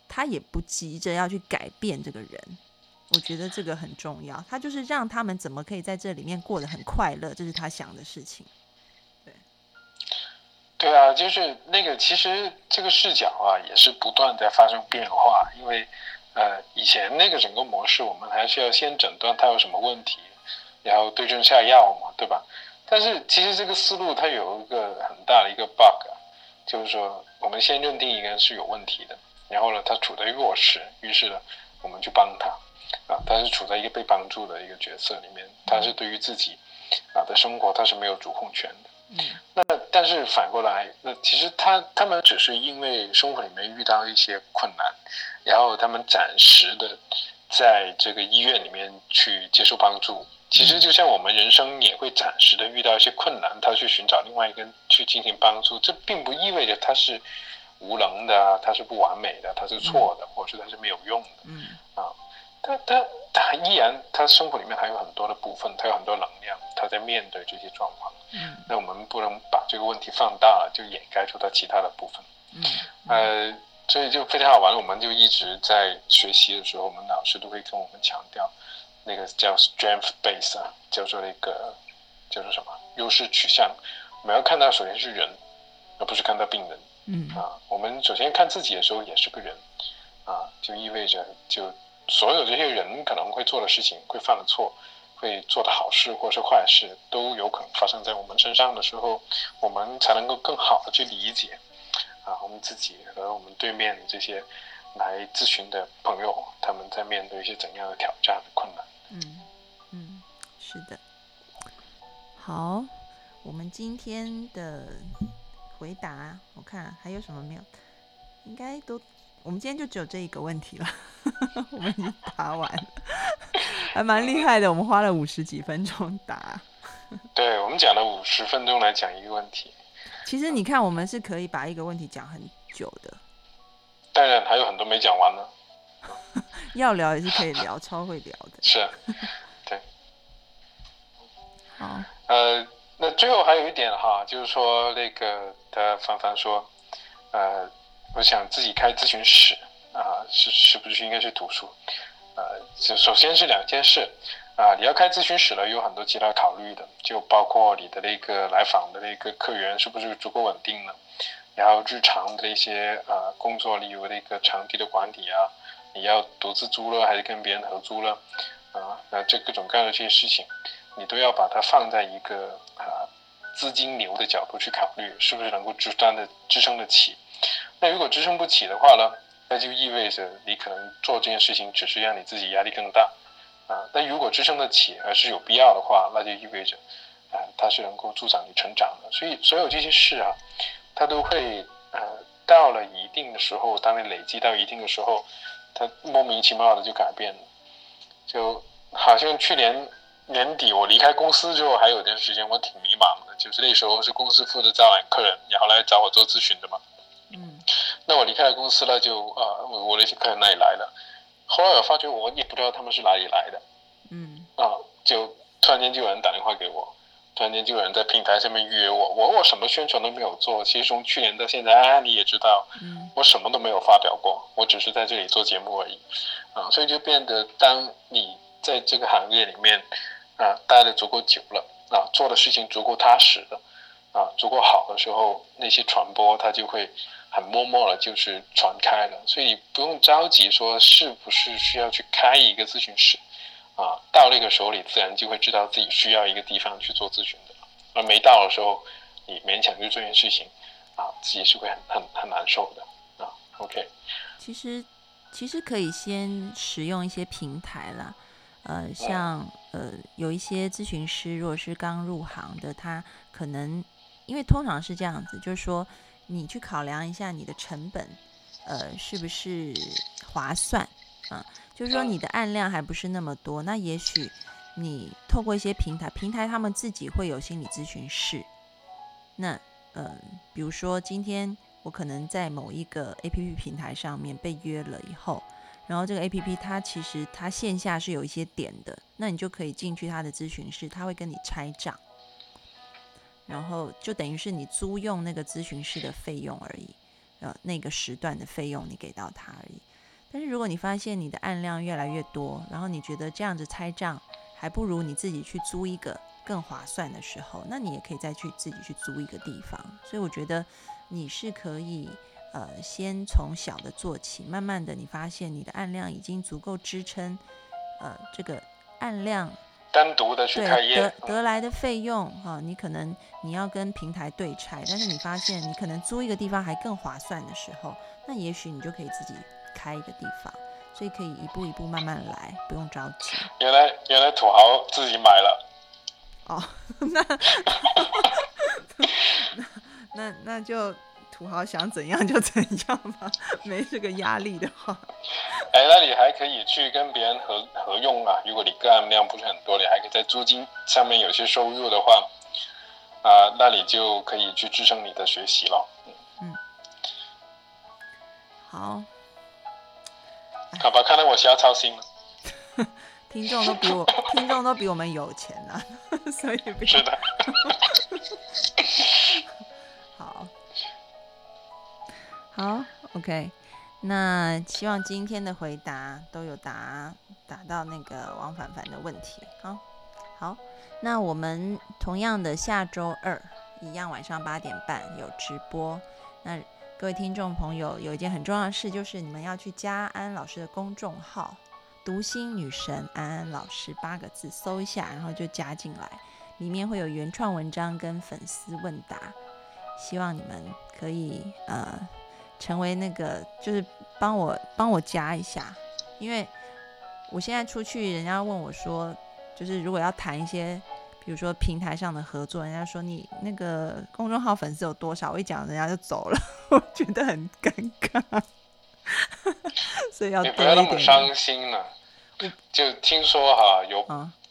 他也不急着要去改变这个人。我觉得这个很重要，他就是让他们怎么可以在这里面过得很快乐，这是他想的事情。对，对啊，就是那个，其实这个视角啊，也是不断在发生变化。因为呃，以前那个整个模式，我们还是要先诊断他有什么问题，然后对症下药嘛，对吧？但是其实这个思路它有一个很大的一个 bug，就是说我们先认定一个人是有问题的，然后呢，他处在弱势，于是呢，我们去帮他。啊，他是处在一个被帮助的一个角色里面，他是对于自己啊的生活他是没有主控权的。嗯，那但是反过来，那其实他他们只是因为生活里面遇到一些困难，然后他们暂时的在这个医院里面去接受帮助。其实就像我们人生也会暂时的遇到一些困难，他去寻找另外一个去进行帮助，这并不意味着他是无能的，他是不完美的，他是错的，或者是他是没有用的。嗯，啊。他他他依然，他生活里面还有很多的部分，他有很多能量，他在面对这些状况。嗯，那我们不能把这个问题放大了，就掩盖住他其他的部分。嗯，呃，所以就非常好玩。我们就一直在学习的时候，我们老师都会跟我们强调，那个叫 strength base 啊，叫做那个叫做什么优势取向。我们要看到首先是人，而不是看到病人。嗯，啊，我们首先看自己的时候也是个人，啊，就意味着就。所有这些人可能会做的事情，会犯的错，会做的好事或者是坏事，都有可能发生在我们身上的时候，我们才能够更好的去理解啊，我们自己和我们对面这些来咨询的朋友，他们在面对一些怎样的挑战、困难。嗯嗯，是的。好，我们今天的回答，我看还有什么没有？应该都。我们今天就只有这一个问题了，我们已经答完了，还蛮厉害的。我们花了五十几分钟答。对，我们讲了五十分钟来讲一个问题。其实你看，我们是可以把一个问题讲很久的。当然还有很多没讲完呢。要聊也是可以聊，超会聊的。是，对。好。呃，那最后还有一点哈，就是说那个他凡凡说，呃。我想自己开咨询室啊，是是不是应该去读书？呃，就首先是两件事啊，你要开咨询室了，有很多其他考虑的，就包括你的那个来访的那个客源是不是足够稳定呢？然后日常的一些啊工作，例如那个场地的管理啊，你要独自租了还是跟别人合租了？啊，那这各种各样的这些事情，你都要把它放在一个啊资金流的角度去考虑，是不是能够支撑的支撑得起？那如果支撑不起的话呢？那就意味着你可能做这件事情只是让你自己压力更大，啊。但如果支撑得起，而是有必要的话，那就意味着，啊，它是能够助长你成长的。所以所有这些事啊，它都会，呃，到了一定的时候，当你累积到一定的时候，它莫名其妙的就改变了。就好像去年年底我离开公司之后，还有段时间我挺迷茫的，就是那时候是公司负责招揽客人，然后来找我做咨询的嘛。嗯，那我离开了公司了，就啊，我我那些客人哪里来的？后来我发觉我也不知道他们是哪里来的。嗯，啊，就突然间就有人打电话给我，突然间就有人在平台上面约我，我我什么宣传都没有做。其实从去年到现在，啊，你也知道，嗯，我什么都没有发表过，我只是在这里做节目而已。啊，所以就变得，当你在这个行业里面啊待的足够久了，啊，做的事情足够踏实的，啊，足够好的时候，那些传播它就会。很默默的，就是传开了，所以不用着急说是不是需要去开一个咨询室，啊，到那个时候你自然就会知道自己需要一个地方去做咨询的，而没到的时候，你勉强去做件事情，啊，自己是会很很很难受的，啊，OK。其实其实可以先使用一些平台啦，呃，像呃有一些咨询师如果是刚入行的，他可能。因为通常是这样子，就是说你去考量一下你的成本，呃，是不是划算啊？就是说你的案量还不是那么多，那也许你透过一些平台，平台他们自己会有心理咨询室。那呃，比如说今天我可能在某一个 A P P 平台上面被约了以后，然后这个 A P P 它其实它线下是有一些点的，那你就可以进去它的咨询室，他会跟你拆账。然后就等于是你租用那个咨询室的费用而已，呃，那个时段的费用你给到他而已。但是如果你发现你的案量越来越多，然后你觉得这样子拆账还不如你自己去租一个更划算的时候，那你也可以再去自己去租一个地方。所以我觉得你是可以，呃，先从小的做起，慢慢的你发现你的案量已经足够支撑，呃，这个案量。单独的去开业，得得来的费用哈，你可能你要跟平台对拆，但是你发现你可能租一个地方还更划算的时候，那也许你就可以自己开一个地方，所以可以一步一步慢慢来，不用着急。原来原来土豪自己买了，哦，那 那那就。土豪想怎样就怎样吧，没这个压力的话。哎，那你还可以去跟别人合合用啊。如果你个案量不是很多，你还可以在租金上面有些收入的话，啊，那你就可以去支撑你的学习了。嗯，好。好吧，看来我需要操心了。听众都比我，听众都比我们有钱啊，所以不是的。好，OK，那希望今天的回答都有答答到那个王凡凡的问题。好，好，那我们同样的下周二一样晚上八点半有直播。那各位听众朋友，有一件很重要的事，就是你们要去加安老师的公众号“读心女神安安老师”八个字，搜一下，然后就加进来，里面会有原创文章跟粉丝问答。希望你们可以呃。成为那个就是帮我帮我加一下，因为我现在出去，人家问我说，就是如果要谈一些，比如说平台上的合作，人家说你那个公众号粉丝有多少，我一讲人家就走了，我觉得很尴尬，所以要你不要那么伤心了。就听说哈，有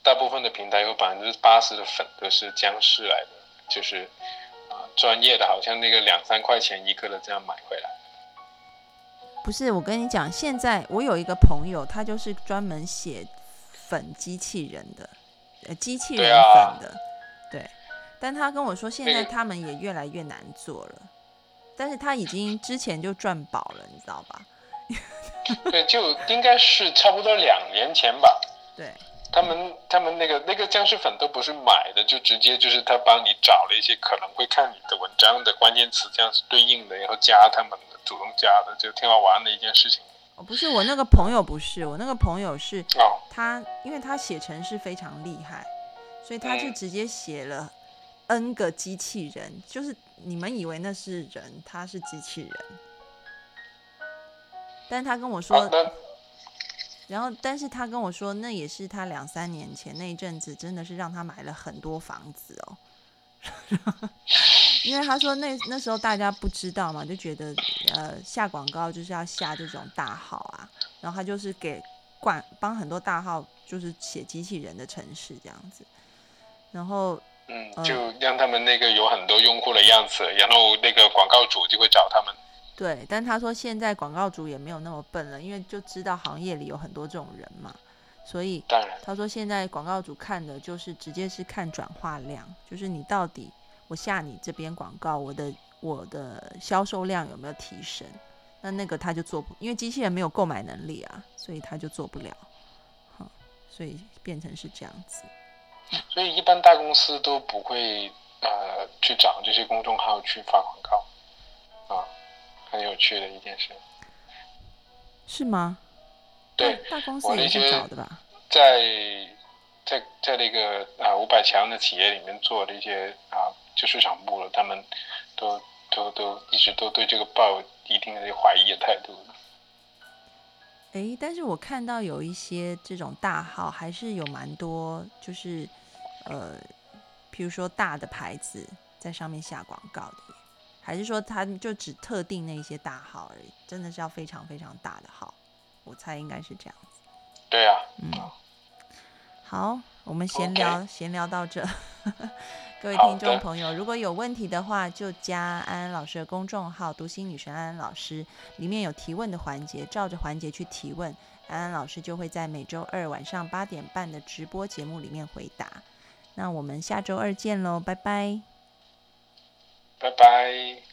大部分的平台有百分之八十的粉都是僵尸来的，就是啊专业的，好像那个两三块钱一个的这样买回来。不是，我跟你讲，现在我有一个朋友，他就是专门写粉机器人的，呃，机器人粉的，对。但他跟我说，现在他们也越来越难做了，但是他已经之前就赚饱了，你知道吧？对，就应该是差不多两年前吧。对。他们他们那个那个僵尸粉都不是买的，就直接就是他帮你找了一些可能会看你的文章的关键词，这样子对应的，然后加他们的，主动加的，就挺好玩的一件事情。哦，不是我那个朋友，不是我那个朋友是，他因为他写程式非常厉害，所以他就直接写了 N 个机器人，就是你们以为那是人，他是机器人，但他跟我说。然后，但是他跟我说，那也是他两三年前那一阵子，真的是让他买了很多房子哦。因为他说那那时候大家不知道嘛，就觉得呃下广告就是要下这种大号啊，然后他就是给管帮很多大号就是写机器人的城市这样子，然后嗯，就让他们那个有很多用户的样子，然后那个广告主就会找他们。对，但他说现在广告主也没有那么笨了，因为就知道行业里有很多这种人嘛，所以他说现在广告主看的就是直接是看转化量，就是你到底我下你这边广告，我的我的销售量有没有提升？那那个他就做不，因为机器人没有购买能力啊，所以他就做不了，好，所以变成是这样子。所以一般大公司都不会呃去找这些公众号去发广告。很有趣的一件事，是吗？对，大公司也是找的吧？在在在那个啊五百强的企业里面做的一些啊，就市场部了，他们都都都一直都对这个抱一定的怀疑的态度。哎，但是我看到有一些这种大号，还是有蛮多，就是呃，譬如说大的牌子，在上面下广告的耶？还是说他就只特定那些大号而已？真的是要非常非常大的号？我猜应该是这样子。对啊，嗯，好，我们闲聊闲聊到这。各位听众朋友，如果有问题的话，就加安安老师的公众号“读心女神安安老师”，里面有提问的环节，照着环节去提问，安安老师就会在每周二晚上八点半的直播节目里面回答。那我们下周二见喽，拜拜。拜拜。